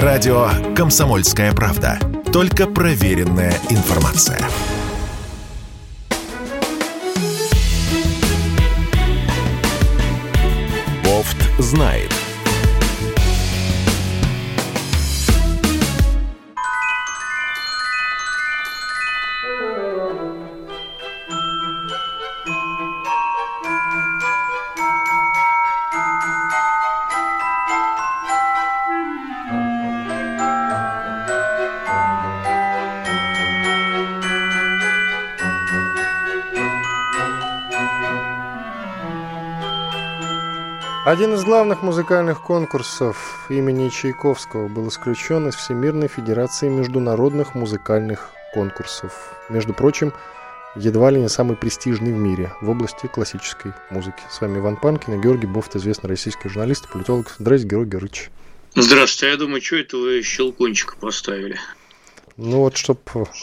Радио «Комсомольская правда». Только проверенная информация. Бофт знает. Один из главных музыкальных конкурсов имени Чайковского был исключен из Всемирной Федерации международных музыкальных конкурсов. Между прочим, едва ли не самый престижный в мире в области классической музыки. С вами Иван Панкин и Георгий Бофт, известный российский журналист и политолог. Здравствуйте, Георгий Георгиевич. Здравствуйте. Я думаю, что это вы щелкунчика поставили? Ну вот, чтобы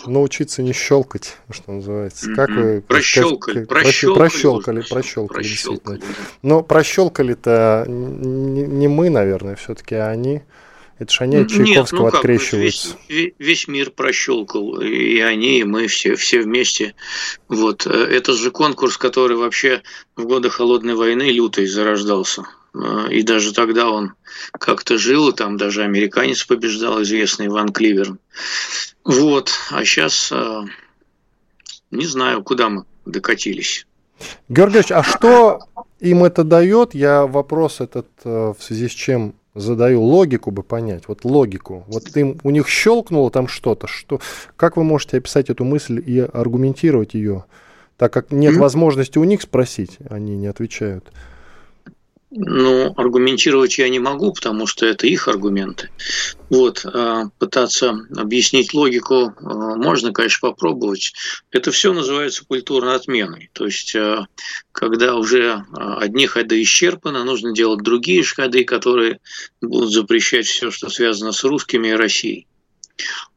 научиться не щелкать, что называется. Как вы... Прощелкали, как, прощелкали, прощелкали, прощелкали, прощелкали. Но прощелкали-то не, не мы, наверное, все-таки, а они. Это же они от Чайковского Нет, ну открещиваются. Весь, весь мир прощелкал, и они, и мы все, все вместе. Вот. Это же конкурс, который вообще в годы Холодной войны лютой зарождался. И даже тогда он как-то жил, там даже американец побеждал, известный Иван Кливер. Вот, а сейчас не знаю, куда мы докатились. Георгиевич, а что им это дает? Я вопрос этот в связи с чем задаю логику бы понять, вот логику. Вот им, у них щелкнуло там что-то, что, как вы можете описать эту мысль и аргументировать ее, так как нет mm-hmm. возможности у них спросить, они не отвечают. Ну, аргументировать я не могу, потому что это их аргументы. Вот, пытаться объяснить логику можно, конечно, попробовать. Это все называется культурной отменой. То есть, когда уже одни ходы исчерпаны, нужно делать другие ходы, которые будут запрещать все, что связано с русскими и Россией.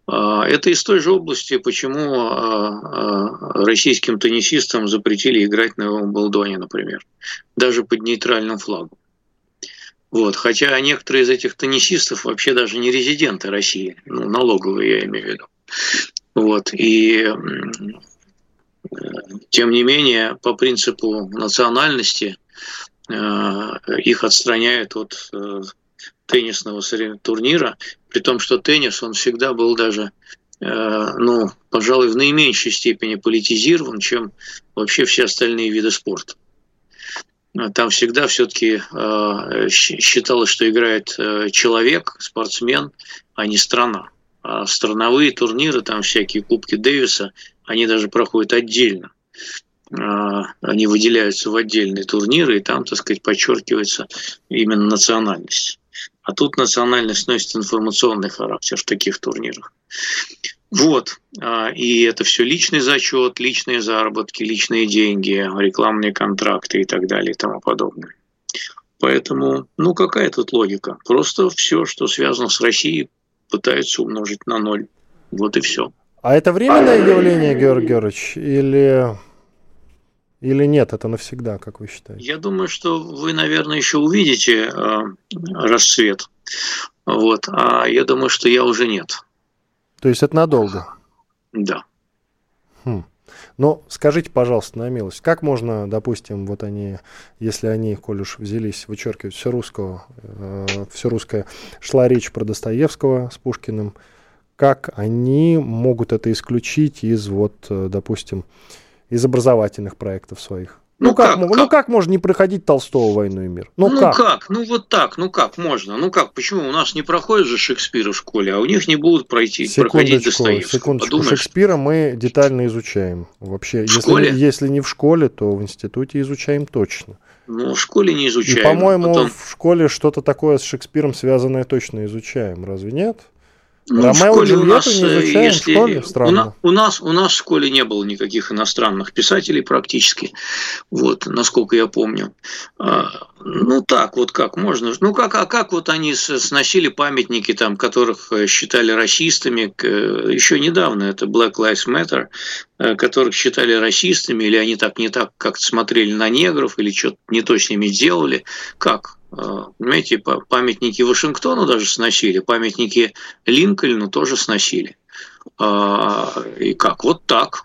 Это из той же области, почему российским теннисистам запретили играть на Уимблдоне, например, даже под нейтральным флагом. Вот. Хотя некоторые из этих теннисистов вообще даже не резиденты России, ну, налоговые я имею в виду. Вот. И тем не менее, по принципу национальности их отстраняют от теннисного турнира, при том, что теннис, он всегда был даже, ну, пожалуй, в наименьшей степени политизирован, чем вообще все остальные виды спорта. Там всегда все-таки считалось, что играет человек, спортсмен, а не страна. А страновые турниры, там всякие Кубки Дэвиса, они даже проходят отдельно. Они выделяются в отдельные турниры, и там, так сказать, подчеркивается именно национальность. А тут национальность носит информационный характер в таких турнирах. Вот. И это все личный зачет, личные заработки, личные деньги, рекламные контракты и так далее и тому подобное. Поэтому, ну какая тут логика? Просто все, что связано с Россией, пытаются умножить на ноль. Вот и все. А это временное явление, Георгий Георгиевич, или или нет, это навсегда, как вы считаете? Я думаю, что вы, наверное, еще увидите э, расцвет. Вот. А я думаю, что я уже нет. То есть это надолго? Да. Хм. Но скажите, пожалуйста, на милость, как можно, допустим, вот они, если они, коль уж взялись вычеркивать все русского, э, все русское, шла речь про Достоевского с Пушкиным, как они могут это исключить из, вот, э, допустим, из образовательных проектов своих? Ну, ну, как, как, ну как? можно не проходить Толстого «Войну и мир»? Ну, ну как? как? Ну вот так, ну как можно? Ну как? Почему у нас не проходит же Шекспира в школе, а у них не будут пройти, проходить Достоевского? Секундочку, Подумаешь? Шекспира мы детально изучаем. Вообще, в если, школе? если не в школе, то в институте изучаем точно. Ну, в школе не изучаем. И, по-моему, потом... в школе что-то такое с Шекспиром связанное точно изучаем, разве нет? Ну, Ромео в школе у нас, не изучаем если, в школе? Странно. У, нас, у нас в школе не было никаких иностранных писателей практически, вот, насколько я помню. А, ну так, вот как можно. Ну как, а как вот они сносили памятники, там, которых э, считали расистами, еще недавно, это Black Lives Matter, э, которых считали расистами, или они так не так как-то смотрели на негров, или что-то не то с ними делали. Как? Понимаете, памятники Вашингтону даже сносили, памятники Линкольну тоже сносили. И как? Вот так.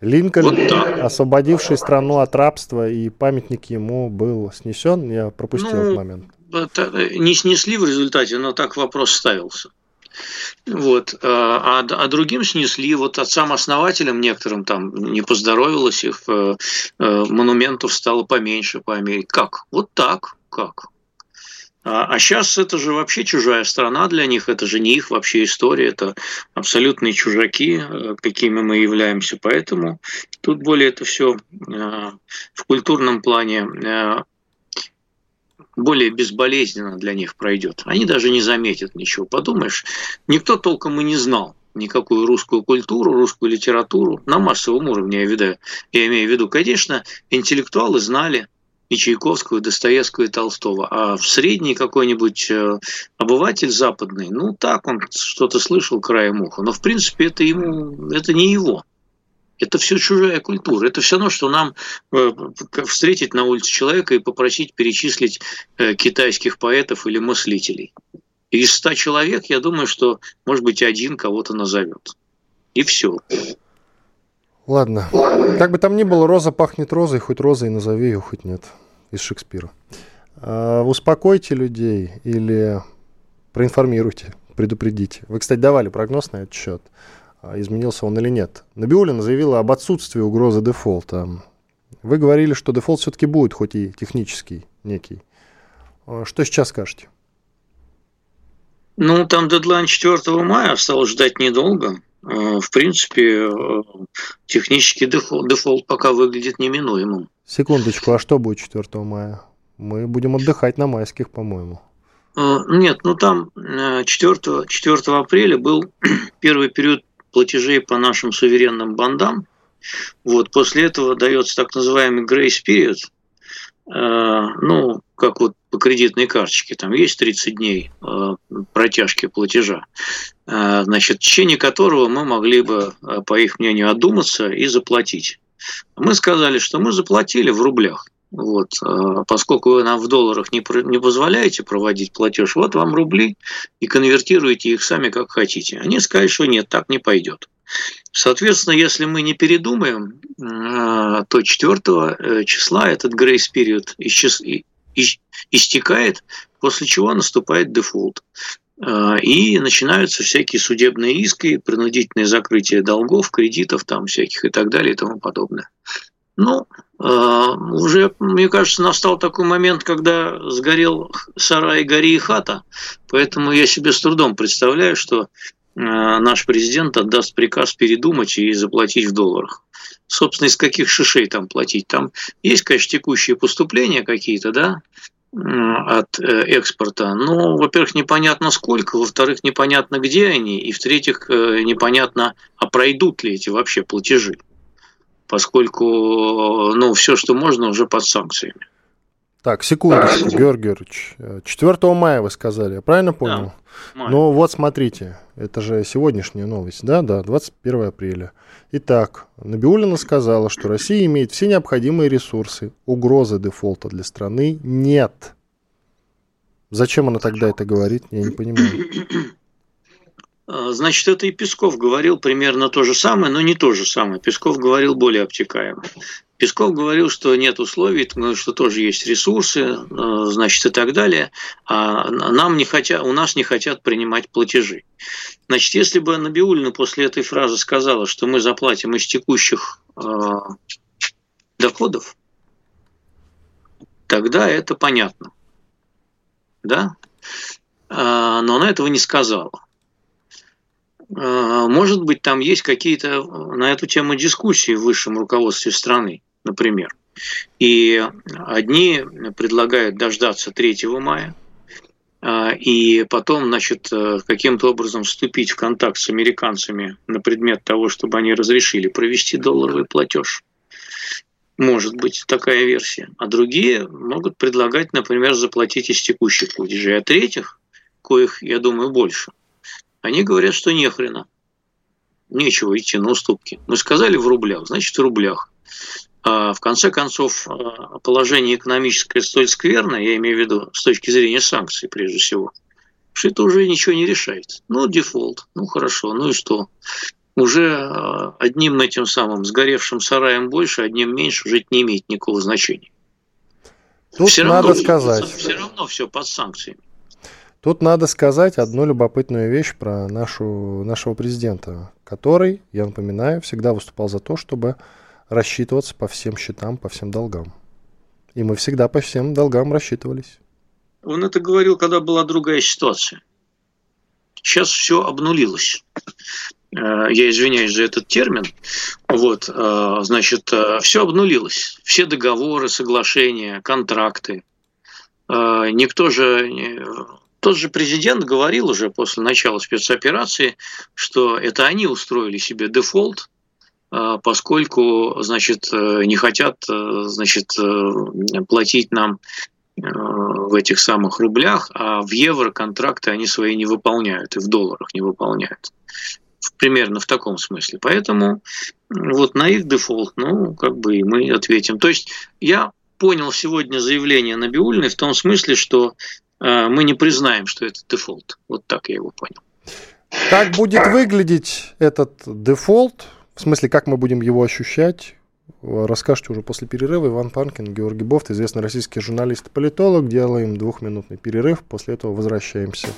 Линкольн, вот освободивший страну от рабства, и памятник ему был снесен, я пропустил ну, этот момент. Не снесли в результате, но так вопрос ставился. Вот. А, а, а другим снесли, вот отцам-основателям некоторым там не поздоровилось, их э, э, монументов стало поменьше по Америке. Как? Вот так. Как? А, а сейчас это же вообще чужая страна для них, это же не их вообще история, это абсолютные чужаки, э, какими мы являемся. Поэтому тут более это все э, в культурном плане э, более безболезненно для них пройдет. Они даже не заметят ничего. Подумаешь, никто толком и не знал никакую русскую культуру, русскую литературу на массовом уровне, я, виду, я имею в виду, конечно, интеллектуалы знали, и Чайковского, и Достоевского, и Толстого. А в средний какой-нибудь э, обыватель западный, ну так, он что-то слышал краем уха, но в принципе это ему, это не его. Это все чужая культура. Это все равно, что нам э, встретить на улице человека и попросить перечислить э, китайских поэтов или мыслителей. Из ста человек, я думаю, что, может быть, один кого-то назовет. И все. Ладно. Как бы там ни было, роза пахнет розой, хоть розой назови ее, хоть нет. Из Шекспира. А, успокойте людей или проинформируйте, предупредите. Вы, кстати, давали прогноз на этот счет. А, изменился он или нет. Набиуллина заявила об отсутствии угрозы дефолта. Вы говорили, что дефолт все-таки будет, хоть и технический некий. А, что сейчас скажете? Ну, там дедлайн 4 мая осталось ждать недолго. Э, в принципе, э, технический дефолт, дефолт пока выглядит неминуемым. Секундочку, а что будет 4 мая? Мы будем отдыхать на майских, по-моему. Э, нет, ну там 4, 4 апреля был первый период платежей по нашим суверенным бандам. Вот, после этого дается так называемый grace period. Ну, как вот по кредитной карточке, там есть 30 дней э, протяжки платежа, э, значит, в течение которого мы могли бы, э, по их мнению, одуматься и заплатить. Мы сказали, что мы заплатили в рублях. Вот, поскольку вы нам в долларах не, не позволяете проводить платеж, вот вам рубли и конвертируйте их сами как хотите. Они сказали, что нет, так не пойдет. Соответственно, если мы не передумаем, то 4 числа этот грейс период истекает, после чего наступает дефолт. А, и начинаются всякие судебные иски, принудительное закрытие долгов, кредитов там всяких и так далее и тому подобное. Ну, а, уже, мне кажется, настал такой момент, когда сгорел сарай, гори и хата, поэтому я себе с трудом представляю, что наш президент отдаст приказ передумать и заплатить в долларах собственно, из каких шишей там платить. Там есть, конечно, текущие поступления какие-то, да, от э, экспорта. Но, во-первых, непонятно сколько, во-вторых, непонятно где они, и в-третьих, э, непонятно, а пройдут ли эти вообще платежи, поскольку ну, все, что можно, уже под санкциями. Так, секундочку, Георгий Георгиевич. 4 мая вы сказали, я правильно понял? Да, ну вот смотрите, это же сегодняшняя новость, да, да, 21 апреля. Итак, Набиулина сказала, что Россия имеет все необходимые ресурсы. Угрозы дефолта для страны нет. Зачем она тогда это говорит, я не понимаю. А, значит, это и Песков говорил примерно то же самое, но не то же самое. Песков говорил более обтекаемо. Песков говорил, что нет условий, что тоже есть ресурсы, э, значит, и так далее, а нам не хотят, у нас не хотят принимать платежи. Значит, если бы Набиулина после этой фразы сказала, что мы заплатим из текущих э, доходов, тогда это понятно. Да? А, но она этого не сказала. А, может быть, там есть какие-то на эту тему дискуссии в высшем руководстве страны например. И одни предлагают дождаться 3 мая, а, и потом, значит, э, каким-то образом вступить в контакт с американцами на предмет того, чтобы они разрешили провести долларовый платеж. Может быть такая версия. А другие могут предлагать, например, заплатить из текущих платежей. А третьих, коих, я думаю, больше, они говорят, что не хрена. Нечего идти на уступки. Мы сказали в рублях, значит в рублях. А в конце концов, положение экономическое столь скверное, я имею в виду с точки зрения санкций прежде всего, что это уже ничего не решает. Ну, дефолт, ну хорошо, ну и что? Уже одним этим самым сгоревшим сараем больше, одним меньше жить не имеет никакого значения. Тут все надо равно, сказать. Все равно все под санкциями. Тут надо сказать одну любопытную вещь про нашу, нашего президента, который, я напоминаю, всегда выступал за то, чтобы рассчитываться по всем счетам, по всем долгам. И мы всегда по всем долгам рассчитывались. Он это говорил, когда была другая ситуация. Сейчас все обнулилось. Э, я извиняюсь за этот термин, вот, э, значит, э, все обнулилось. Все договоры, соглашения, контракты. Никто же, тот же президент говорил уже после начала спецоперации, что это они устроили себе дефолт, поскольку, значит, не хотят, значит, платить нам в этих самых рублях, а в евро контракты они свои не выполняют и в долларах не выполняют примерно в таком смысле. Поэтому вот на их дефолт, ну, как бы и мы ответим. То есть я понял сегодня заявление Набиуллиной в том смысле, что э, мы не признаем, что это дефолт. Вот так я его понял. Как будет выглядеть этот дефолт? В смысле, как мы будем его ощущать? Расскажете уже после перерыва. Иван Панкин, Георгий Бовт, известный российский журналист и политолог. Делаем двухминутный перерыв. После этого возвращаемся.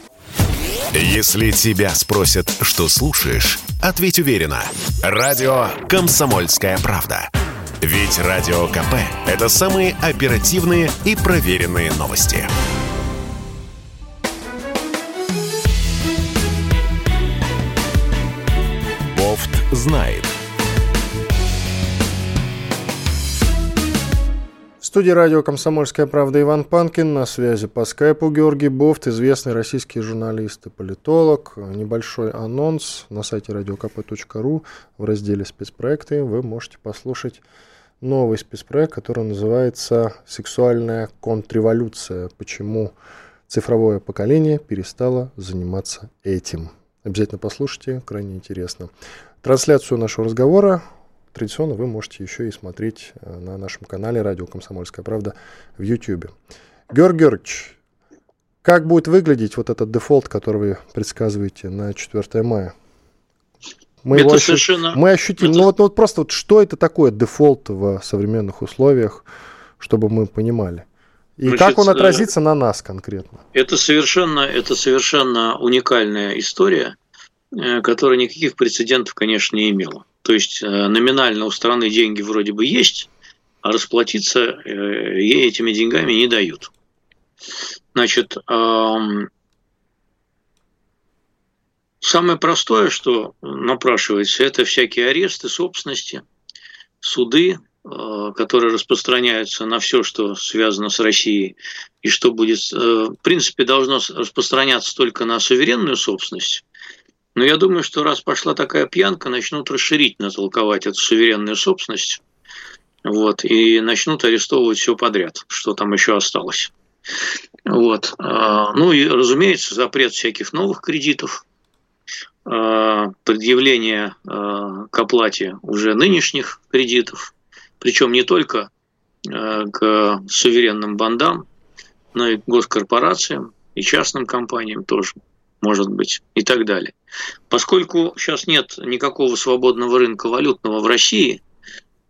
Если тебя спросят, что слушаешь, ответь уверенно. Радио «Комсомольская правда». Ведь Радио КП – это самые оперативные и проверенные новости. Знает – студии радио «Комсомольская правда» Иван Панкин, на связи по скайпу Георгий Бофт, известный российский журналист и политолог. Небольшой анонс на сайте radiokp.ru в разделе «Спецпроекты» вы можете послушать новый спецпроект, который называется «Сексуальная контрреволюция. Почему цифровое поколение перестало заниматься этим». Обязательно послушайте, крайне интересно. Трансляцию нашего разговора традиционно вы можете еще и смотреть э, на нашем канале «Радио Комсомольская правда» в YouTube. Георгий Георгиевич, как будет выглядеть вот этот дефолт, который вы предсказываете на 4 мая? Мы это его ощу... совершенно... Мы ощутим. Это... Ну, вот, ну вот просто вот что это такое дефолт в современных условиях, чтобы мы понимали? И Значит, как он отразится на нас конкретно? Это совершенно, это совершенно уникальная история, э, которая никаких прецедентов, конечно, не имела. То есть э, номинально у страны деньги вроде бы есть, а расплатиться э, ей этими деньгами не дают. Значит, самое простое, что напрашивается, это всякие аресты собственности, суды, э, которые распространяются на все, что связано с Россией, и что будет, в принципе, должно распространяться только на суверенную собственность, но я думаю, что раз пошла такая пьянка, начнут расширительно толковать эту суверенную собственность. Вот, и начнут арестовывать все подряд, что там еще осталось. Вот. А, ну и, разумеется, запрет всяких новых кредитов, а, предъявление а, к оплате уже нынешних кредитов, причем не только к суверенным бандам, но и к госкорпорациям и частным компаниям тоже может быть, и так далее. Поскольку сейчас нет никакого свободного рынка валютного в России,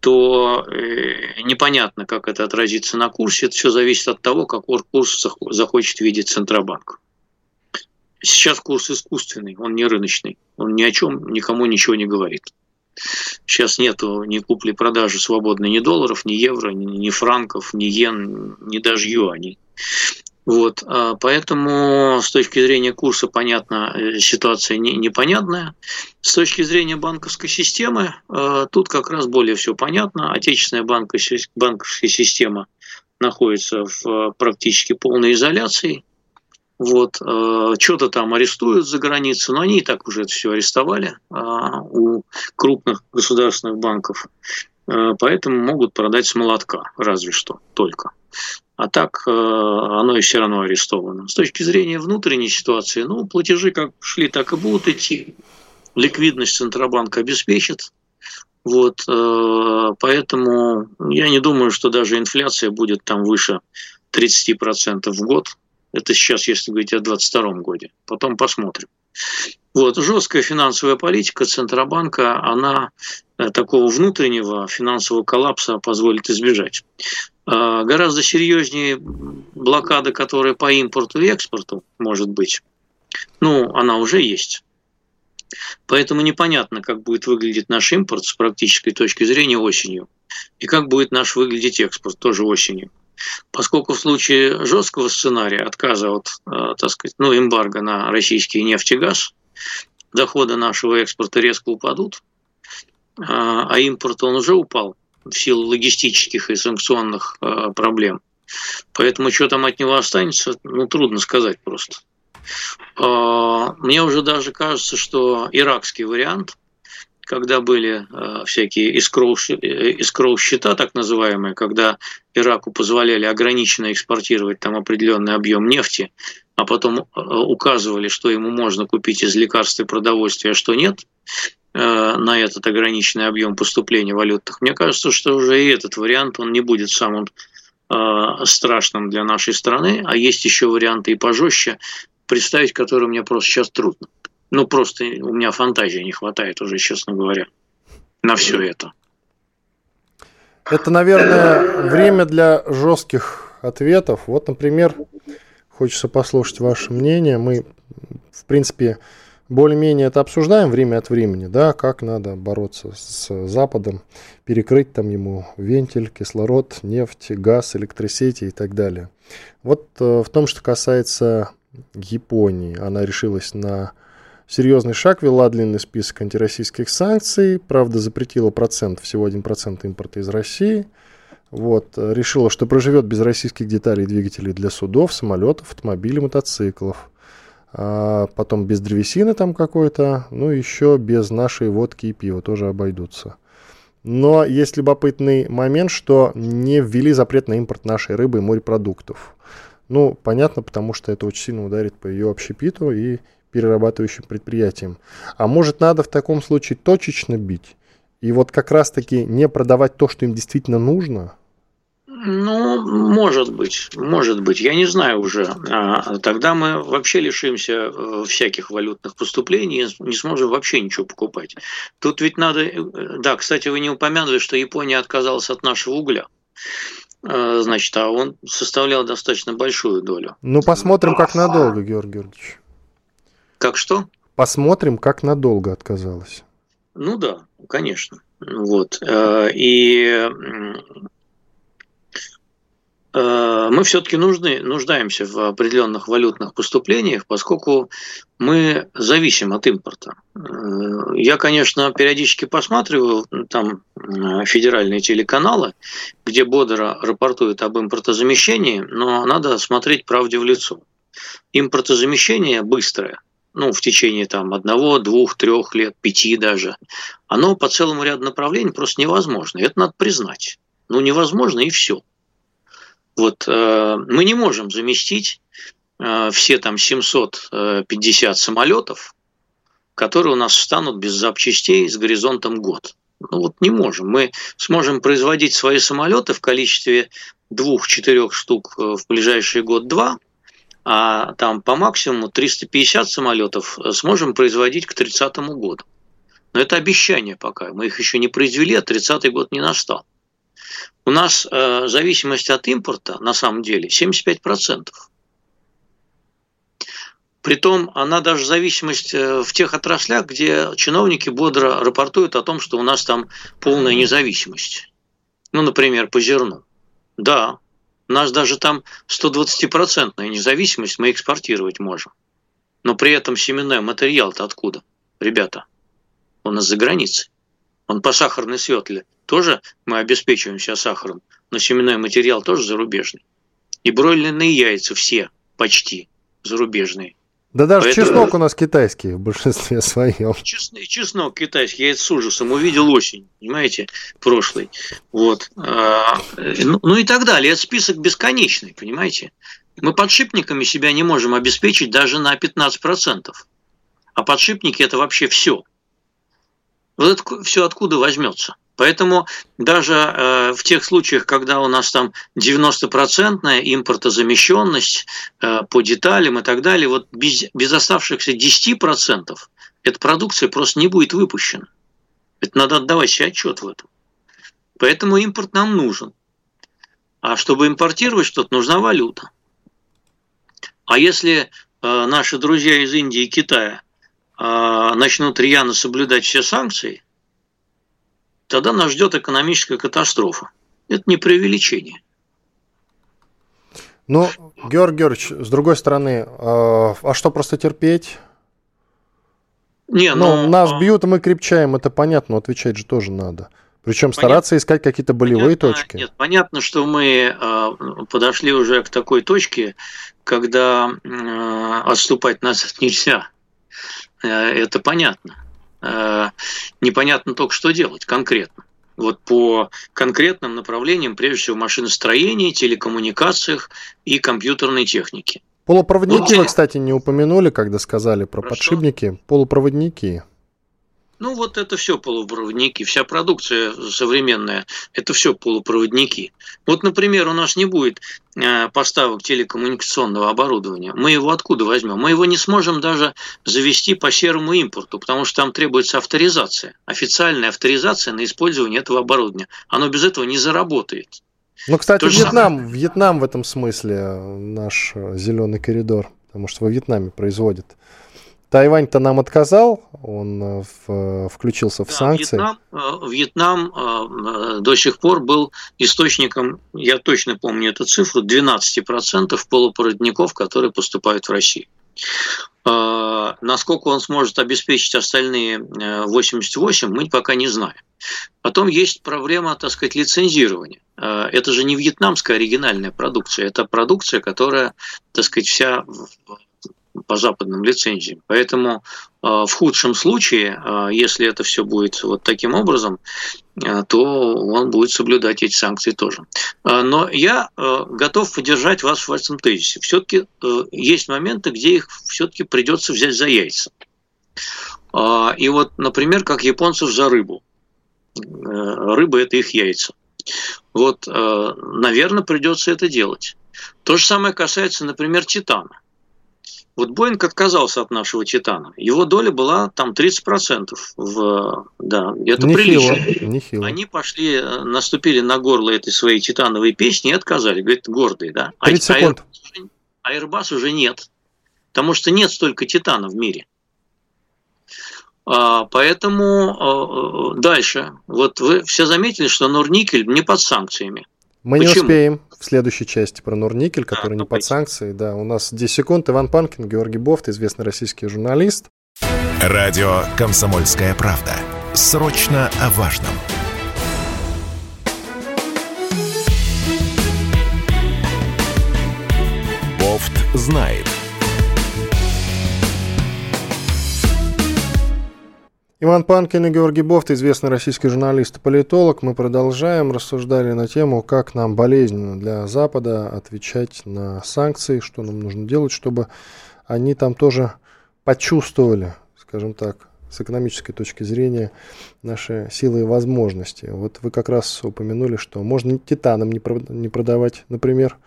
то э, непонятно, как это отразится на курсе. Это все зависит от того, какой курс захочет видеть Центробанк. Сейчас курс искусственный, он не рыночный, он ни о чем никому ничего не говорит. Сейчас нету ни купли-продажи свободной ни долларов, ни евро, ни франков, ни йен, ни даже юаней. Вот, а, поэтому с точки зрения курса, понятно, э, ситуация не, непонятная. С точки зрения банковской системы, э, тут как раз более все понятно. Отечественная банковская система находится в э, практически полной изоляции. Вот, что-то там арестуют за границей, но они и так уже это все арестовали а, у крупных государственных банков. Поэтому могут продать с молотка, разве что только а так э, оно и все равно арестовано. С точки зрения внутренней ситуации, ну, платежи как шли, так и будут идти. Ликвидность Центробанк обеспечит. Вот, э, поэтому я не думаю, что даже инфляция будет там выше 30% в год. Это сейчас, если говорить о 2022 году. Потом посмотрим. Вот, жесткая финансовая политика Центробанка, она э, такого внутреннего финансового коллапса позволит избежать. Э, гораздо серьезнее блокада, которая по импорту и экспорту может быть. Ну, она уже есть. Поэтому непонятно, как будет выглядеть наш импорт с практической точки зрения осенью. И как будет наш выглядеть экспорт тоже осенью. Поскольку в случае жесткого сценария отказа от, э, так сказать, ну, эмбарго на российский нефть и газ, доходы нашего экспорта резко упадут, а, а импорт он уже упал в силу логистических и санкционных э, проблем. Поэтому что там от него останется, ну, трудно сказать просто. А, мне уже даже кажется, что иракский вариант, когда были а, всякие искроу-счета, так называемые, когда Ираку позволяли ограниченно экспортировать там определенный объем нефти, а потом а, указывали, что ему можно купить из лекарств и продовольствия, а что нет, на этот ограниченный объем поступления валютных. Мне кажется, что уже и этот вариант, он не будет самым страшным для нашей страны, а есть еще варианты и пожестче, представить который мне просто сейчас трудно. Ну, просто у меня фантазии не хватает уже, честно говоря, на все это. Это, наверное, время для жестких ответов. Вот, например, хочется послушать ваше мнение. Мы, в принципе, более-менее это обсуждаем время от времени, да, как надо бороться с Западом, перекрыть там ему вентиль, кислород, нефть, газ, электросети и так далее. Вот э, в том, что касается Японии. Она решилась на серьезный шаг, вела длинный список антироссийских санкций, правда запретила процент, всего 1% импорта из России. Вот, решила, что проживет без российских деталей двигателей для судов, самолетов, автомобилей, мотоциклов. А потом без древесины там какой-то, ну еще без нашей водки и пива тоже обойдутся. Но есть любопытный момент, что не ввели запрет на импорт нашей рыбы и морепродуктов. Ну, понятно, потому что это очень сильно ударит по ее общепиту и перерабатывающим предприятиям. А может, надо в таком случае точечно бить? И вот как раз-таки не продавать то, что им действительно нужно? Ну, может быть, может быть. Я не знаю уже. А, тогда мы вообще лишимся э, всяких валютных поступлений и не сможем вообще ничего покупать. Тут ведь надо... Э, да, кстати, вы не упомянули, что Япония отказалась от нашего угля. Э, значит, а он составлял достаточно большую долю. Ну, посмотрим, как надолго, Георгий Георгиевич. Как что? Посмотрим, как надолго отказалась. Ну да, конечно. Вот. И мы все-таки нужны, нуждаемся в определенных валютных поступлениях, поскольку мы зависим от импорта. Э, я, конечно, периодически посматриваю там э, федеральные телеканалы, где бодро рапортуют об импортозамещении, но надо смотреть правде в лицо. Импортозамещение быстрое, ну, в течение там одного, двух, трех лет, пяти даже, оно по целому ряду направлений просто невозможно. Это надо признать. Ну, невозможно и все. Вот э, мы не можем заместить э, все там 750 самолетов, которые у нас встанут без запчастей с горизонтом год. Ну вот не можем. Мы сможем производить свои самолеты в количестве двух-четырех штук э, в ближайший год-два, а там по максимуму 350 самолетов сможем производить к 30 году. Но это обещание пока. Мы их еще не произвели, а 30 год не настал. У нас э, зависимость от импорта на самом деле 75%. Притом она даже зависимость э, в тех отраслях, где чиновники бодро рапортуют о том, что у нас там полная независимость. Ну, например, по зерну. Да, у нас даже там 120% независимость мы экспортировать можем. Но при этом семенной материал-то откуда, ребята? У нас за границей. Он по сахарной светле тоже мы обеспечиваем себя сахаром, но семенной материал тоже зарубежный. И бройлерные яйца все почти зарубежные. Да даже Поэтому... чеснок у нас китайский в большинстве своем. Чеснок, чеснок китайский, я это с ужасом увидел осень, понимаете, прошлый. Вот. А, ну, ну и так далее. Это список бесконечный, понимаете. Мы подшипниками себя не можем обеспечить даже на 15%. А подшипники это вообще все. Вот это все откуда возьмется? Поэтому даже э, в тех случаях, когда у нас там 90-процентная импортозамещенность э, по деталям и так далее, вот без, без оставшихся 10% эта продукция просто не будет выпущена. Это надо отдавать себе отчет в этом. Поэтому импорт нам нужен. А чтобы импортировать что-то, нужна валюта. А если э, наши друзья из Индии и Китая начнут рьяно соблюдать все санкции – тогда нас ждет экономическая катастрофа. Это не преувеличение. Ну, Георгий Георгиевич, с другой стороны, а, а что просто терпеть? Не, ну, ну, нас а... бьют, мы крепчаем, это понятно, но отвечать же тоже надо. Причем понятно, стараться искать какие-то болевые понятно, точки. Нет, понятно, что мы э, подошли уже к такой точке, когда э, отступать нас нельзя. Э, это понятно. Э, непонятно только, что делать конкретно. Вот по конкретным направлениям, прежде всего, машиностроении, телекоммуникациях и компьютерной технике. Полупроводники вот, вы, кстати, не упомянули, когда сказали про Хорошо. подшипники. Полупроводники. Ну вот это все полупроводники, вся продукция современная, это все полупроводники. Вот, например, у нас не будет э, поставок телекоммуникационного оборудования. Мы его откуда возьмем? Мы его не сможем даже завести по серому импорту, потому что там требуется авторизация, официальная авторизация на использование этого оборудования. Оно без этого не заработает. Ну, кстати, Вьетнам, самое... Вьетнам в этом смысле наш э, зеленый коридор, потому что во Вьетнаме производят Тайвань-то нам отказал, он э, в, включился в да, санкции. Вьетнам, э, Вьетнам э, до сих пор был источником, я точно помню эту цифру, 12% полупроводников, которые поступают в Россию. Насколько он сможет обеспечить остальные 88, мы пока не знаем. Потом есть проблема, так сказать, лицензирования. Это же не вьетнамская оригинальная продукция, это продукция, которая, так сказать, вся по западным лицензиям. Поэтому э, в худшем случае, э, если это все будет вот таким образом, э, то он будет соблюдать эти санкции тоже. Но я готов поддержать вас в этом тезисе. Все-таки есть моменты, где их все-таки придется взять за яйца. И вот, например, как японцев за рыбу. Рыба – это их яйца. Вот, наверное, придется это делать. То же самое касается, например, титана. Вот Боинг отказался от нашего Титана. Его доля была там 30%. В, да, это нехило, прилично. Нехило. Они пошли, э, наступили на горло этой своей титановой песни и отказали. Говорит, гордые, да? 30 а, секунд. А Airbus уже нет. Потому что нет столько титана в мире. А, поэтому а, дальше. Вот вы все заметили, что Норникель не под санкциями. Мы Почему? не успеем в следующей части про Норникель, который а, не под санкцией. Да, у нас 10 секунд. Иван Панкин, Георгий Бофт, известный российский журналист. Радио «Комсомольская правда». Срочно о важном. Бофт знает. Иван Панкин и Георгий Бофт, известный российский журналист и политолог. Мы продолжаем, рассуждали на тему, как нам болезненно для Запада отвечать на санкции, что нам нужно делать, чтобы они там тоже почувствовали, скажем так, с экономической точки зрения наши силы и возможности. Вот вы как раз упомянули, что можно титаном не продавать, например,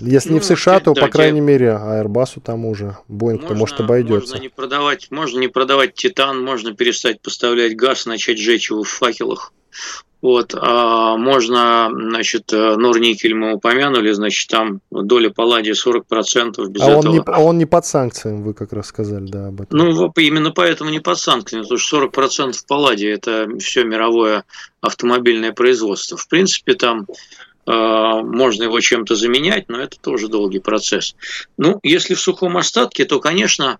если ну, не в США, то, да, по крайней мере, Airbus тому же, Boeing, то может обойдется. Можно не, продавать, можно не продавать титан, можно перестать поставлять газ, начать жечь его в факелах. Вот, а можно, значит, Норникель мы упомянули, значит, там доля палладия 40% без а этого. Он не, а он не под санкциями, вы как раз сказали, да, об этом. Ну, именно поэтому не под санкциями, потому что 40% палладия – это все мировое автомобильное производство. В принципе, там Э, можно его чем-то заменять, но это тоже долгий процесс. Ну, если в сухом остатке, то, конечно,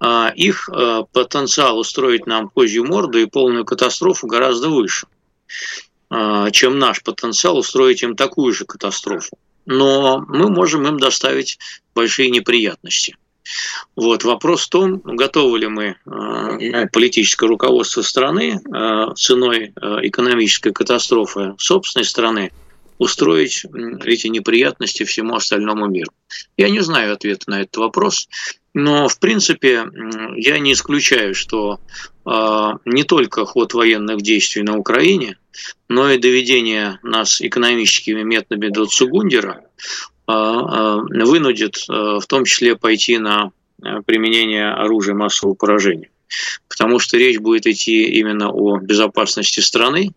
э, их э, потенциал устроить нам козью морду и полную катастрофу гораздо выше, чем наш потенциал устроить им такую же катастрофу. Но мы можем им доставить большие неприятности. Вот. Вопрос в том, готовы ли мы, политическое руководство страны, ценой экономической катастрофы собственной страны, устроить эти неприятности всему остальному миру? Я не знаю ответа на этот вопрос, но в принципе я не исключаю, что а, не только ход военных действий на Украине, но и доведение нас экономическими методами до Цугундера а, вынудит в том числе пойти на применение оружия массового поражения. Потому что речь будет идти именно о безопасности страны,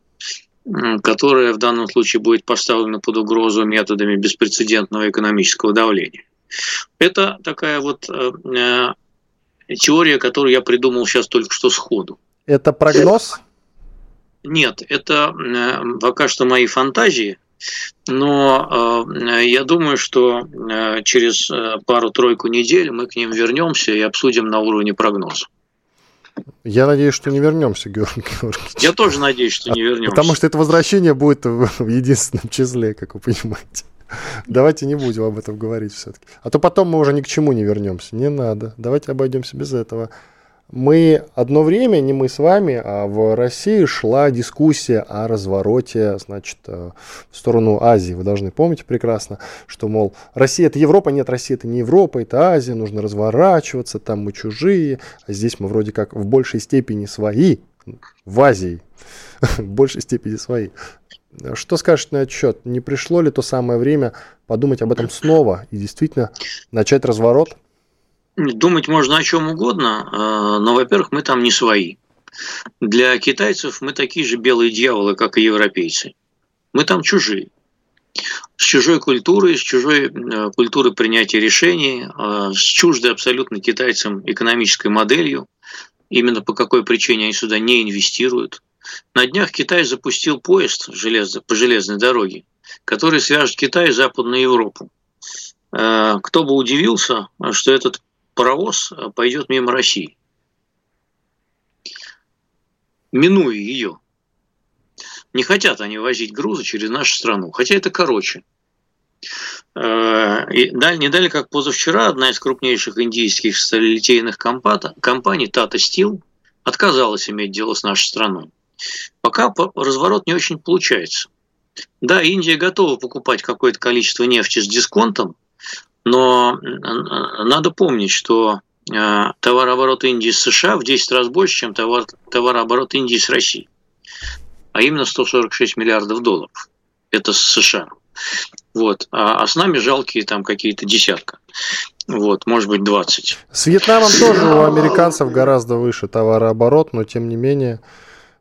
которая в данном случае будет поставлена под угрозу методами беспрецедентного экономического давления. Это такая вот э, э, теория, которую я придумал сейчас только что сходу. Это прогноз? Нет, это э, пока что мои фантазии, но я думаю, что через пару-тройку недель мы к ним вернемся и обсудим на уровне прогноза. Я надеюсь, что не вернемся, Георгий Георгиевич. Я тоже надеюсь, что не вернемся. Потому что это возвращение будет в, в единственном числе, как вы понимаете. Давайте не будем об этом говорить все-таки. А то потом мы уже ни к чему не вернемся. Не надо. Давайте обойдемся без этого мы одно время, не мы с вами, а в России шла дискуссия о развороте, значит, э, в сторону Азии. Вы должны помнить прекрасно, что, мол, Россия это Европа, нет, Россия это не Европа, это Азия, нужно разворачиваться, там мы чужие, а здесь мы вроде как в большей степени свои, в Азии, в большей степени свои. Что скажешь на этот счет? Не пришло ли то самое время подумать об этом снова и действительно начать разворот? Думать можно о чем угодно, а, но, во-первых, мы там не свои. Для китайцев мы такие же белые дьяволы, как и европейцы. Мы там чужие. С чужой культурой, с чужой э, культурой принятия решений, а, с чуждой абсолютно китайцам экономической моделью. Именно по какой причине они сюда не инвестируют. На днях Китай запустил поезд по железной дороге, который свяжет Китай и Западную Европу. Э, кто бы удивился, что этот паровоз э, пойдет мимо России, минуя ее. Не хотят они возить грузы через нашу страну, хотя это короче. Э, и не дали, как позавчера, одна из крупнейших индийских сталелитейных компаний, Tata Steel, отказалась иметь дело с нашей страной. Пока разворот не очень получается. Да, Индия готова покупать какое-то количество нефти с дисконтом, но надо помнить, что э, товарооборот Индии с США в 10 раз больше, чем товар, товарооборот Индии с Россией. А именно 146 миллиардов долларов. Это с США. Вот. А, а с нами жалкие там какие-то десятка. Вот, может быть, 20. С Вьетнамом тоже у американцев гораздо выше товарооборот, но тем не менее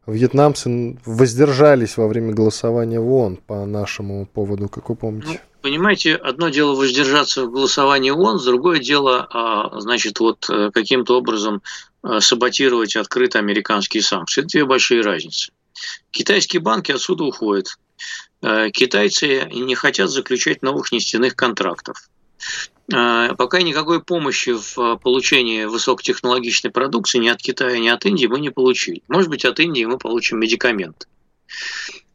вьетнамцы воздержались во время голосования в ООН по нашему поводу, как вы помните. Понимаете, одно дело воздержаться в голосовании ООН, другое дело, а, значит, вот э, каким-то образом э, саботировать открыто американские санкции. Это две большие разницы. Китайские банки отсюда уходят. Э, китайцы не хотят заключать новых нефтяных контрактов. Пока никакой помощи в получении высокотехнологичной продукции ни от Китая, ни от Индии мы не получили. Может быть, от Индии мы получим медикаменты.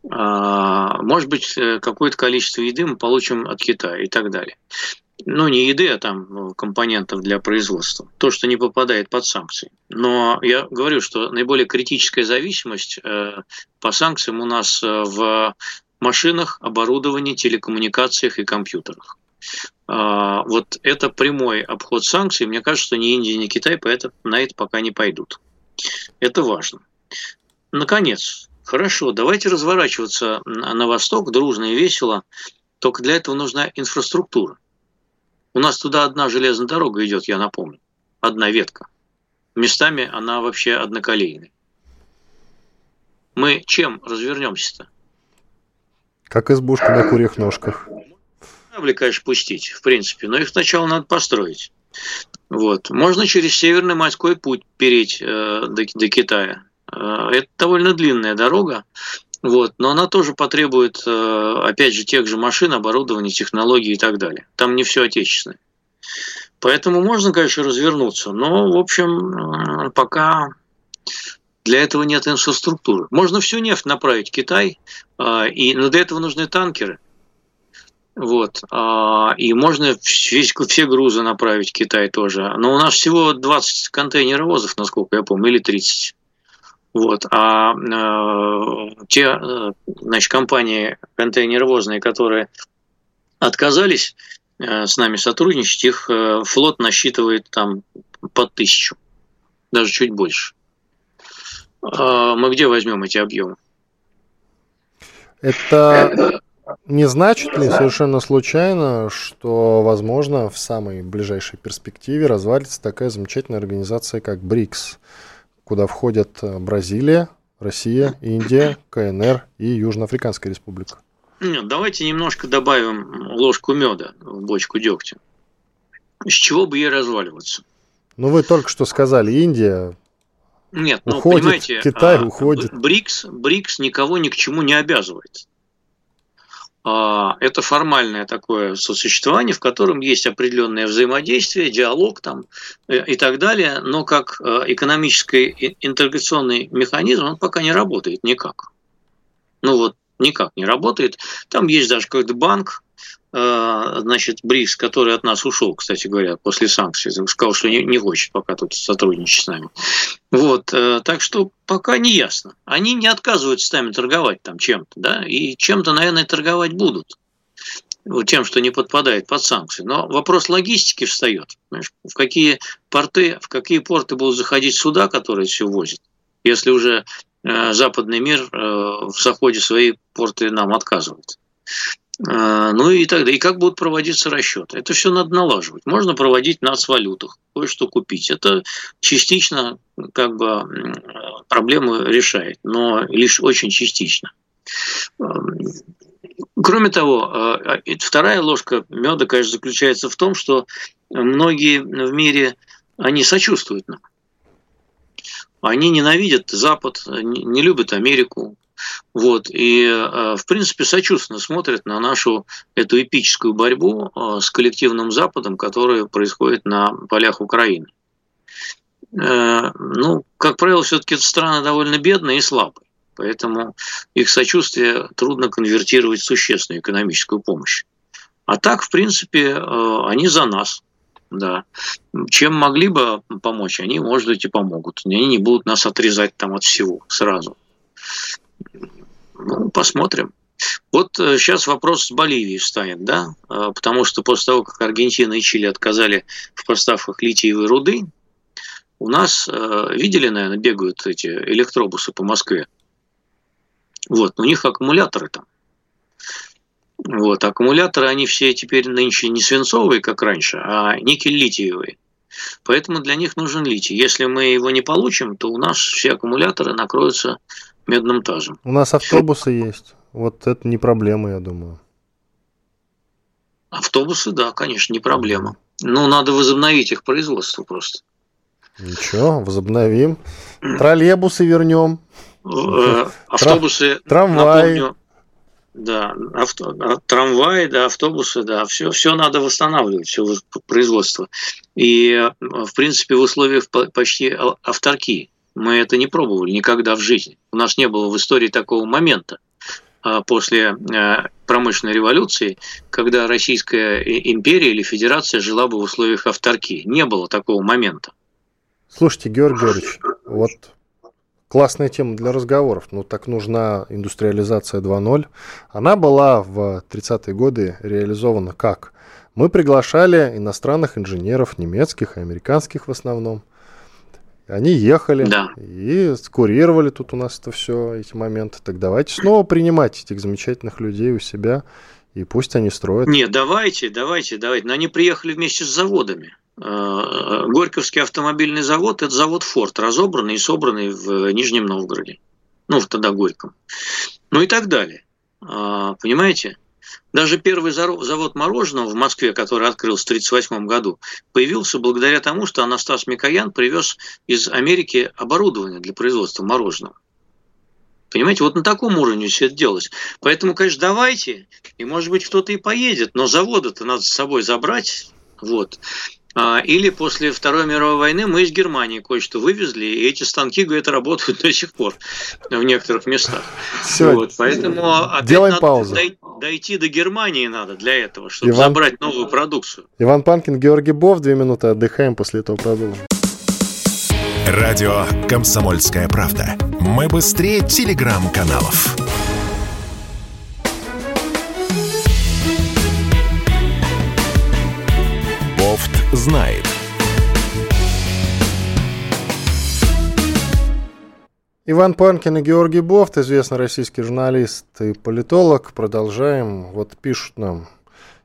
А, может быть, э, какое-то количество еды мы получим от Китая и так далее. Ну, не еды, а там ну, компонентов для производства. То, что не попадает под санкции. Но я говорю, что наиболее критическая зависимость э, по санкциям у нас э, в машинах, оборудовании, телекоммуникациях и компьютерах. А, вот это прямой обход санкций. Мне кажется, что ни Индия, ни Китай на это пока не пойдут. Это важно. Наконец, Хорошо, давайте разворачиваться на восток дружно и весело. Только для этого нужна инфраструктура. У нас туда одна железная дорога идет, я напомню. Одна ветка. Местами она вообще одноколейная. Мы чем развернемся-то? Как избушка на курьих ножках. Кабли, конечно, пустить, в принципе, но их сначала надо построить. Вот. Можно через Северный морской путь переть э, до, до Китая. Э, это довольно длинная дорога, вот, но она тоже потребует, э, опять же, тех же машин, оборудования, технологий и так далее. Там не все отечественное. Поэтому можно, конечно, развернуться, но, в общем, э, пока для этого нет инфраструктуры. Можно всю нефть направить в Китай, и, но для этого нужны танкеры. Вот. И можно весь, все грузы направить в Китай тоже. Но у нас всего 20 контейнеровозов, насколько я помню, или 30. Вот. А э, те э, значит, компании контейнеровозные, которые отказались э, с нами сотрудничать, их э, флот насчитывает там под тысячу, даже чуть больше. Э, мы где возьмем эти объемы? Это не значит ли совершенно случайно, что, возможно, в самой ближайшей перспективе развалится такая замечательная организация, как БРИКС, куда входят э, Бразилия, Россия, Индия, КНР и Южноафриканская республика? Нет, давайте немножко добавим ложку меда в бочку дегтя. С чего бы ей разваливаться? Ну, вы только что сказали, Индия Нет, ну, уходит, понимаете, Китай а, уходит. БРИКС, БРИКС никого ни к чему не обязывает. А, Это формальное такое сосуществование, в котором есть определенное взаимодействие, диалог там э, и так далее, но как э, экономический интеграционный механизм он пока не работает никак. Ну вот никак не работает. Там есть даже какой-то банк, э, значит, БРИКС, который от нас ушел, кстати говоря, после санкций, сказал, что не, хочет пока тут сотрудничать с нами. Вот, э, так что пока не ясно. Они не отказываются с нами торговать там чем-то, да, и чем-то, наверное, торговать будут. Тем, что не подпадает под санкции. Но вопрос логистики встает. Понимаешь, в какие порты, в какие порты будут заходить суда, которые все возят, если уже западный мир э, в заходе свои порты нам отказывает. Э, Ну и тогда, и как будут проводиться расчеты? Это все надо налаживать. Можно проводить на валютах, кое-что купить. Это частично как бы проблему решает, но лишь очень частично. Эм, Кроме того, э, э, вторая ложка меда, конечно, заключается в том, что многие в мире, они сочувствуют нам. Они ненавидят Запад, не любят Америку, вот, и, э, в принципе, сочувственно смотрят на нашу эту эпическую борьбу э, с коллективным Западом, которая происходит на полях Украины. Э, Ну, как правило, все-таки страны довольно бедные и слабые, поэтому их сочувствие трудно конвертировать в существенную экономическую помощь. А так, в принципе, они за нас, да. Чем могли бы помочь, они, может быть, и помогут. Они не будут нас отрезать там от всего сразу. Ну, посмотрим. Вот сейчас вопрос с Боливией встанет, да, Э, потому что после того, как Аргентина и Чили отказали в поставках литиевой руды, у нас, э, видели, наверное, бегают эти электробусы по Москве. Вот, у них аккумуляторы там. Вот, аккумуляторы, они все теперь нынче не свинцовые, как раньше, а никель-литиевые. Поэтому для них нужен литий. Если мы его не получим, то у нас все аккумуляторы накроются медным тазом. У нас автобусы есть. Вот это не проблема, я думаю. Автобусы, да, конечно, не проблема. Но надо возобновить их производство просто. Ничего, возобновим. Троллейбусы вернем. Э, Автобусы, Трамваи. напомню, да, авто, а, трамваи, да, автобусы, да, все, все надо восстанавливать, все производство. И, э, в принципе, в условиях по- почти а- авторки мы это не пробовали никогда в жизни. У нас не было в истории такого момента а, после промышленной революции, когда Российская империя или федерация жила бы в условиях авторки. Не было такого момента. Слушайте, Георгий Георгиевич, вот классная тема для разговоров. Ну, так нужна индустриализация 2.0. Она была в 30-е годы реализована как? Мы приглашали иностранных инженеров, немецких и американских в основном. Они ехали Да. и курировали тут у нас это все, эти моменты. Так давайте снова принимать этих замечательных людей у себя, и пусть они строят. Нет, давайте, давайте, давайте. Но они приехали вместе с заводами. Э, Горьковский автомобильный завод – это завод «Форд», разобранный и собранный в Нижнем Новгороде. Ну, в тогда Горьком. Ну и так далее. А, Понимаете? Даже первый завод мороженого в Москве, который открылся в 1938 году, появился благодаря тому, что Анастас Микоян привез из Америки оборудование для производства мороженого. Понимаете, вот на таком уровне все это делалось. Поэтому, конечно, давайте, и может быть кто-то и поедет, но заводы-то надо с собой забрать. Вот. А, Или после Второй мировой войны мы из Германии кое-что вывезли, и эти станки, говорят, работают до сих пор в некоторых местах. Всё, Вот, поэтому делаем надо паузу. дой- дойти до Германии надо для этого, чтобы Иван- забрать новую продукцию. Иван Панкин, Георгий Бов, две минуты отдыхаем, после этого продолжим. Радио «Комсомольская правда». Мы быстрее телеграм-каналов. Знает. Иван Панкин и Георгий Бофт, известный российский журналист и политолог. Продолжаем. Вот пишут нам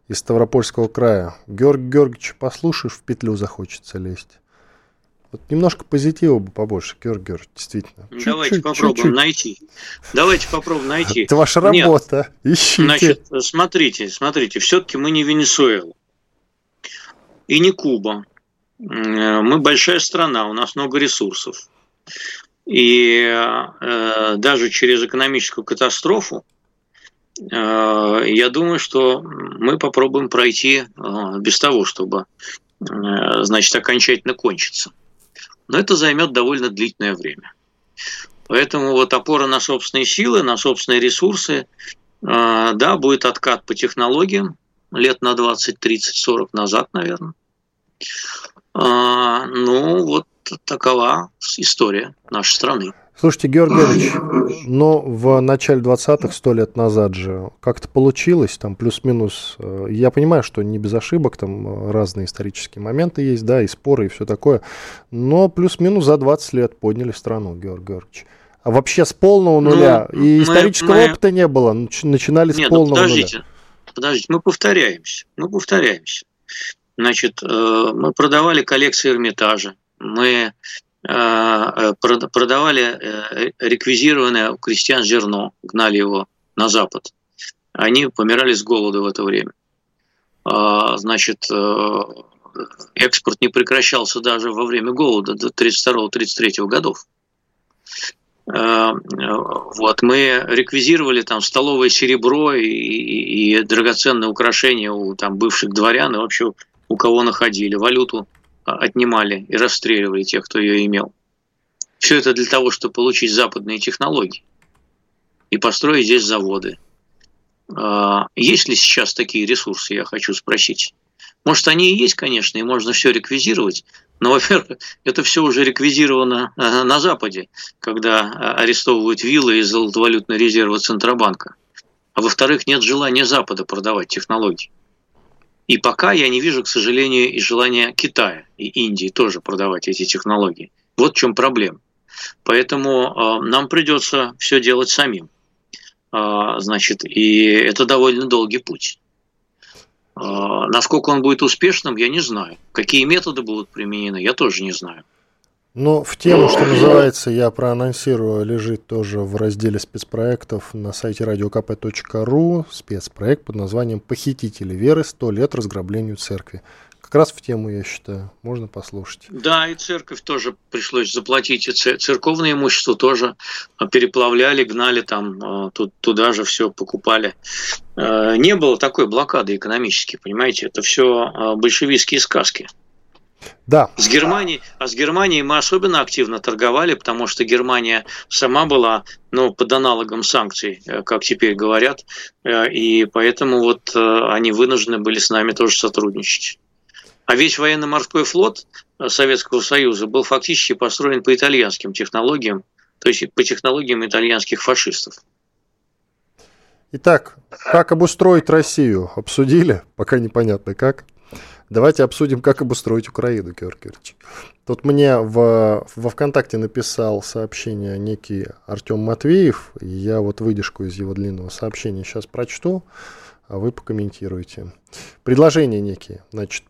из Ставропольского края. Георгий Георгиевич, послушаешь, в петлю захочется лезть. Вот немножко позитива бы побольше, Георгий Георгиевич, действительно. Чуть-чуть, Давайте попробуем чуть-чуть. найти. Давайте попробуем найти. Это ваша работа. Нет. Ищите. Значит, смотрите, смотрите, все-таки мы не Венесуэла и не Куба. Мы большая страна, у нас много ресурсов. И э, даже через экономическую катастрофу Э, я думаю, что мы попробуем пройти э, без того, чтобы, э, значит, окончательно кончиться. Но это займет довольно длительное время. Поэтому вот опора на собственные силы, на собственные ресурсы, да, будет откат по технологиям лет на 20, 30, 40 назад, наверное. Ну, вот такова история нашей страны. Слушайте, Георгий Георгиевич, но в начале 20-х, сто лет назад же, как-то получилось, там плюс-минус, э, я понимаю, что не без ошибок, там э, разные исторические моменты есть, да, и споры, и все такое, но плюс-минус за 20 лет подняли страну, Георгий Георгиевич. А вообще с полного ну, нуля, ну, и исторического мы... опыта не было, начинали Нет, с ну, полного ну, подождите, нуля. Подождите, мы повторяемся, мы повторяемся. Значит, э, мы продавали коллекции Эрмитажа, мы Э, э, продавали реквизированное у крестьян зерно, гнали его на запад. Они помирали с голода в это время. А, значит, экспорт не прекращался даже во время голода до 32-33 годов. Вот, мы реквизировали там столовое серебро и, и, и драгоценные украшения у там бывших дворян и вообще у кого находили, валюту отнимали и расстреливали тех, кто ее имел. Все это для того, чтобы получить западные технологии и построить здесь заводы. А, есть ли сейчас такие ресурсы, я хочу спросить. Может, они и есть, конечно, и можно все реквизировать, но, во-первых, это все уже реквизировано на Западе, когда арестовывают виллы и золотовалютные резервы Центробанка. А во-вторых, нет желания Запада продавать технологии. И пока я не вижу, к сожалению, и желания Китая и Индии тоже продавать эти технологии. Вот в чем проблема. Поэтому э, нам придется все делать самим. Э, значит, и это довольно долгий путь. Э, насколько он будет успешным, я не знаю. Какие методы будут применены, я тоже не знаю. Но в тему, что называется, я проанонсирую, лежит тоже в разделе спецпроектов на сайте radiokp.ru спецпроект под названием «Похитители веры. Сто лет разграблению церкви». Как раз в тему, я считаю, можно послушать. Да, и церковь тоже пришлось заплатить, и церковное имущество тоже переплавляли, гнали там, э, туда же все покупали. Э, не было такой блокады экономической, понимаете, это все большевистские сказки. Да. С Германией, а с Германией мы особенно активно торговали, потому что Германия сама была ну, под аналогом санкций, э, как теперь говорят, э, и поэтому вот э, они вынуждены были с нами тоже сотрудничать. А весь военно-морской флот Советского Союза был фактически построен по итальянским технологиям, то есть по технологиям итальянских фашистов. Итак, как обустроить Россию? Обсудили? Пока непонятно как. Давайте обсудим, как обустроить Украину, Георгий Георгиевич. Тут мне в, во ВКонтакте написал сообщение некий Артем Матвеев. Я вот выдержку из его длинного сообщения сейчас прочту, а вы покомментируете. Предложения некие. Значит,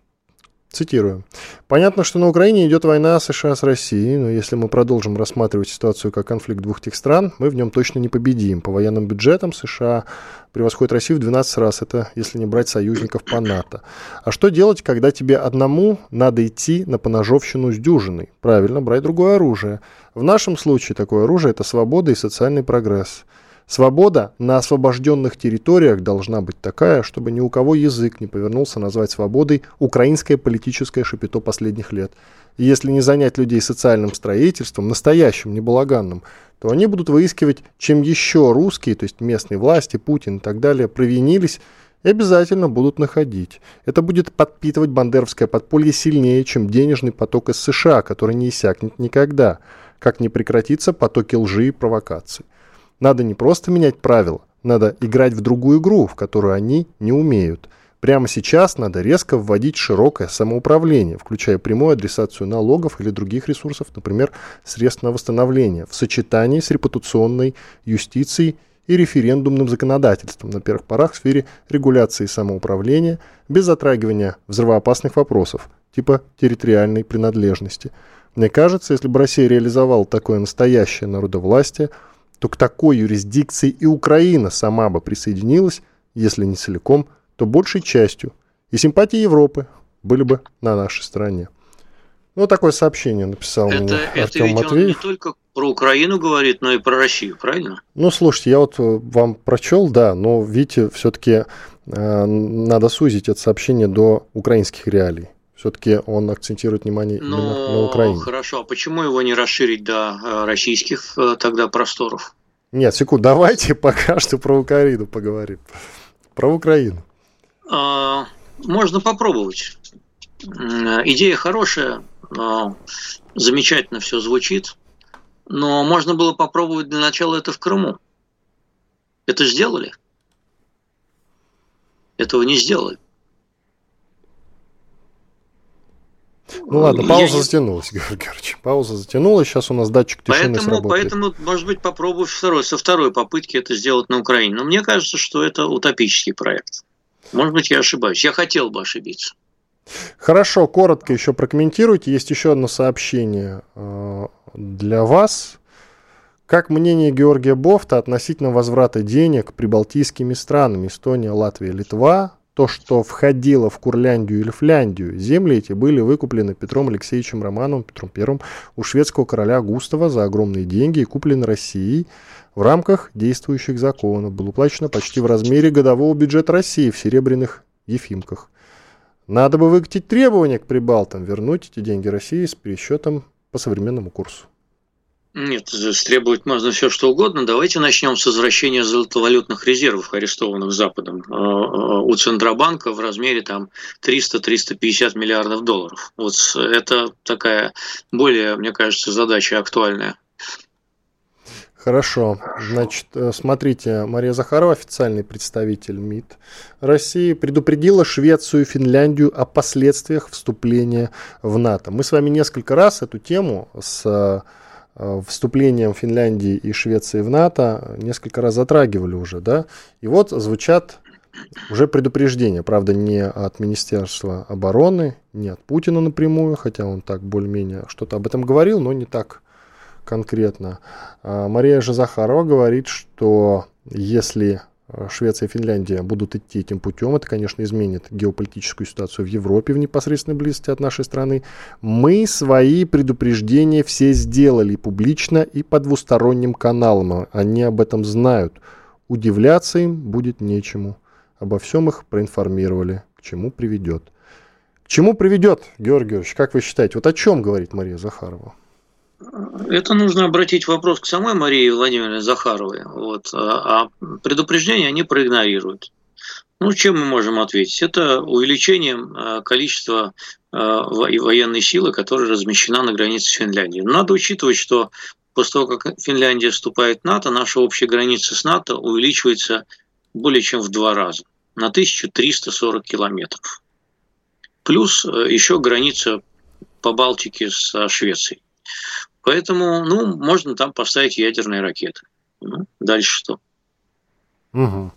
Цитирую. Понятно, что на Украине идет война США с Россией, но если мы продолжим рассматривать ситуацию как конфликт двух тех стран, мы в нем точно не победим. По военным бюджетам США превосходит Россию в 12 раз, это если не брать союзников по НАТО. А что делать, когда тебе одному надо идти на поножовщину с дюжиной? Правильно, брать другое оружие. В нашем случае такое оружие – это свобода и социальный прогресс. Свобода на освобожденных территориях должна быть такая, чтобы ни у кого язык не повернулся назвать свободой украинское политическое шапито последних лет. Если не занять людей социальным строительством, настоящим, не балаганным, то они будут выискивать, чем еще русские, то есть местные власти, Путин и так далее, провинились и обязательно будут находить. Это будет подпитывать бандеровское подполье сильнее, чем денежный поток из США, который не иссякнет никогда, как не прекратится потоки лжи и провокаций. Надо не просто менять правила, надо играть в другую игру, в которую они не умеют. Прямо сейчас надо резко вводить широкое самоуправление, включая прямую адресацию налогов или других ресурсов, например, средств на восстановление, в сочетании с репутационной юстицией и референдумным законодательством на первых порах в сфере регуляции самоуправления без затрагивания взрывоопасных вопросов, типа территориальной принадлежности. Мне кажется, если бы Россия реализовала такое настоящее народовластие, то к такой юрисдикции и Украина сама бы присоединилась, если не целиком, то большей частью. И симпатии Европы были бы на нашей стороне. Ну, такое сообщение написал это, мне это Артем ведь Матвеев. он не только про Украину говорит, но и про Россию, правильно? Ну, слушайте, я вот э, вам прочел, да, но видите, все-таки э, надо сузить это сообщение до украинских реалий. Все-таки он акцентирует внимание Ну, именно на Украине. хорошо, а почему его не расширить до э, российских э, тогда просторов? Нет, секунду, давайте пока что про Украину поговорим. Про Украину. А, Можно попробовать. М, Идея хорошая, замечательно все звучит, но можно было попробовать для начала это в Крыму. Это сделали? Этого не сделали. Ну ладно, Я пауза не- затянулась, Георгий Георгиевич. Пауза затянулась, сейчас у нас датчик тишины Поэтому, сработает. поэтому, может быть, попробую второй, со второй попытки это сделать на Украине. Но мне кажется, что это утопический проект. Может быть, я ошибаюсь. Я хотел бы ошибиться. Хорошо, коротко еще прокомментируйте. Есть еще одно сообщение э, для вас. Как мнение Георгия Бофта относительно возврата денег прибалтийскими странами Эстония, Латвия, Литва? То, что входило в Курляндию или Фляндию, земли эти были выкуплены Петром Алексеевичем Романовым, Петром I, у шведского короля Густава за огромные деньги и куплены Россией в рамках действующих законов. Было уплачено почти в размере годового бюджета России в серебряных ефимках. Надо бы выкатить требования к прибалтам, вернуть эти деньги России с пересчетом по современному курсу. Нет, требовать можно все что угодно. Давайте начнем с возвращения золотовалютных резервов, арестованных Западом э, э, у Центробанка в размере там 300-350 миллиардов долларов. Вот это такая более, мне кажется, задача актуальная. Хорошо. Значит, э, смотрите, Мария Захарова, официальный представитель МИД России, предупредила Швецию и Финляндию о последствиях вступления в НАТО. Мы с вами несколько раз эту тему с э, вступлением Финляндии и Швеции в НАТО несколько раз затрагивали уже, да? И вот звучат уже предупреждения, правда, не от Министерства обороны, не от Путина напрямую, хотя он так более-менее что-то об этом говорил, но не так конкретно. А, Мария же Захарова говорит, что если Швеция и Финляндия будут идти этим путем, это, конечно, изменит геополитическую ситуацию в Европе в непосредственной близости от нашей страны. Мы свои предупреждения все сделали публично и по двусторонним каналам. Они об этом знают. Удивляться им будет нечему. Обо всем их проинформировали. К чему приведет. К чему приведет, Георгий Георгиевич, как вы считаете? Вот о чем говорит Мария Захарова? Это нужно обратить вопрос к самой Марии Владимировне Захаровой. Вот. А предупреждения они проигнорируют. Ну, чем мы можем ответить? Это увеличением количества военной силы, которая размещена на границе с Финляндией. Надо учитывать, что после того, как Финляндия вступает в НАТО, наша общая граница с НАТО увеличивается более чем в два раза, на 1340 километров. Плюс еще граница по Балтике со Швецией. Поэтому, ну, можно там поставить ядерные ракеты. Ну, дальше что? Угу.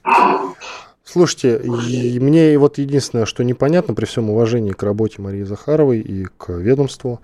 Слушайте, и мне вот единственное, что непонятно при всем уважении к работе Марии Захаровой и к ведомству,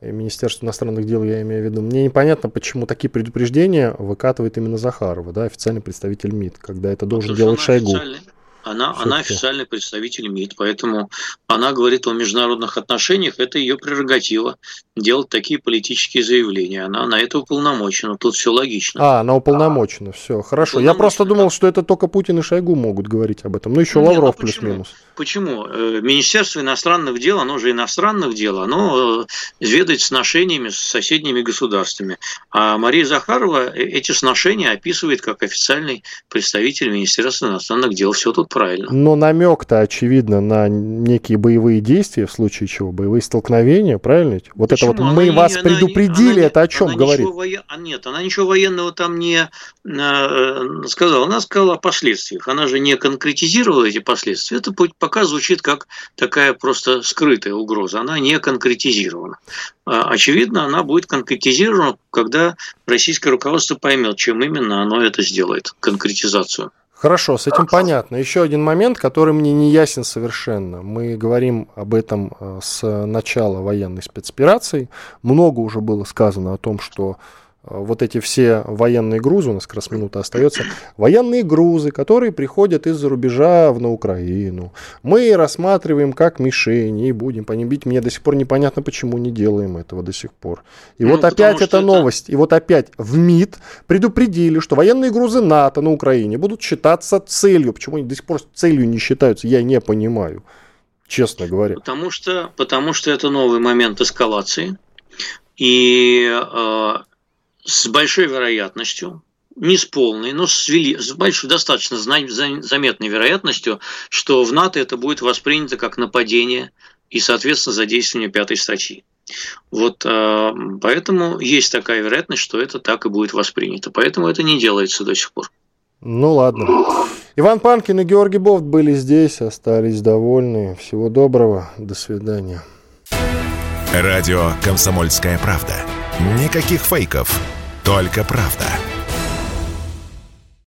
и Министерству иностранных дел, я имею в виду, мне непонятно, почему такие предупреждения выкатывает именно Захарова, да, официальный представитель МИД, когда это должен Потому делать Шойгу. Официальный. Она, она официальный представитель МИД, поэтому она говорит о международных отношениях, это ее прерогатива делать такие политические заявления. Она на это уполномочена, тут все логично. А, она уполномочена, все, хорошо. Я просто думал, что это только Путин и Шойгу могут говорить об этом. Ну, еще Лавров ну почему? плюс-минус. Почему? Э, Министерство иностранных дел, оно же иностранных дел, оно э, ведает сношениями с соседними государствами. А Мария Захарова эти сношения описывает как официальный представитель Министерства иностранных дел. Все тут правильно. Но намек-то, очевидно, на некие боевые действия, в случае чего, боевые столкновения, правильно? Вот Почему? это вот мы она вас не, предупредили, она, это о чем говорит? Воен... А нет, она ничего военного там не э, сказала. Она сказала о последствиях. Она же не конкретизировала эти последствия. Это пока звучит как такая просто скрытая угроза. Она не конкретизирована. А, очевидно, она будет конкретизирована, когда российское руководство поймет, чем именно оно это сделает, конкретизацию. Хорошо, с этим понятно. Еще один момент, который мне не ясен совершенно. Мы говорим об этом э, с начала военной спецоперации. Много уже было сказано о том, что вот эти все военные грузы, у нас как раз минута остается, военные грузы, которые приходят из-за рубежа в, на Украину, мы рассматриваем как мишени и будем по ним бить. Мне до сих пор непонятно, почему не делаем этого до сих пор. И ну, вот опять эта новость, и вот опять в МИД предупредили, что военные грузы НАТО на Украине будут считаться целью. Почему они до сих пор целью не считаются, я не понимаю, честно говоря. Потому что, потому что это новый момент эскалации. И э, с большой вероятностью, не с полной, но с, вели, с большой, достаточно заметной вероятностью, что в НАТО это будет воспринято как нападение и, соответственно, задействование пятой статьи. Вот э, поэтому есть такая вероятность, что это так и будет воспринято. Поэтому это не делается до сих пор. Ну ладно. Иван Панкин и Георгий Бофт были здесь, остались довольны. Всего доброго. До свидания. Радио «Комсомольская правда». Никаких фейков. Только правда.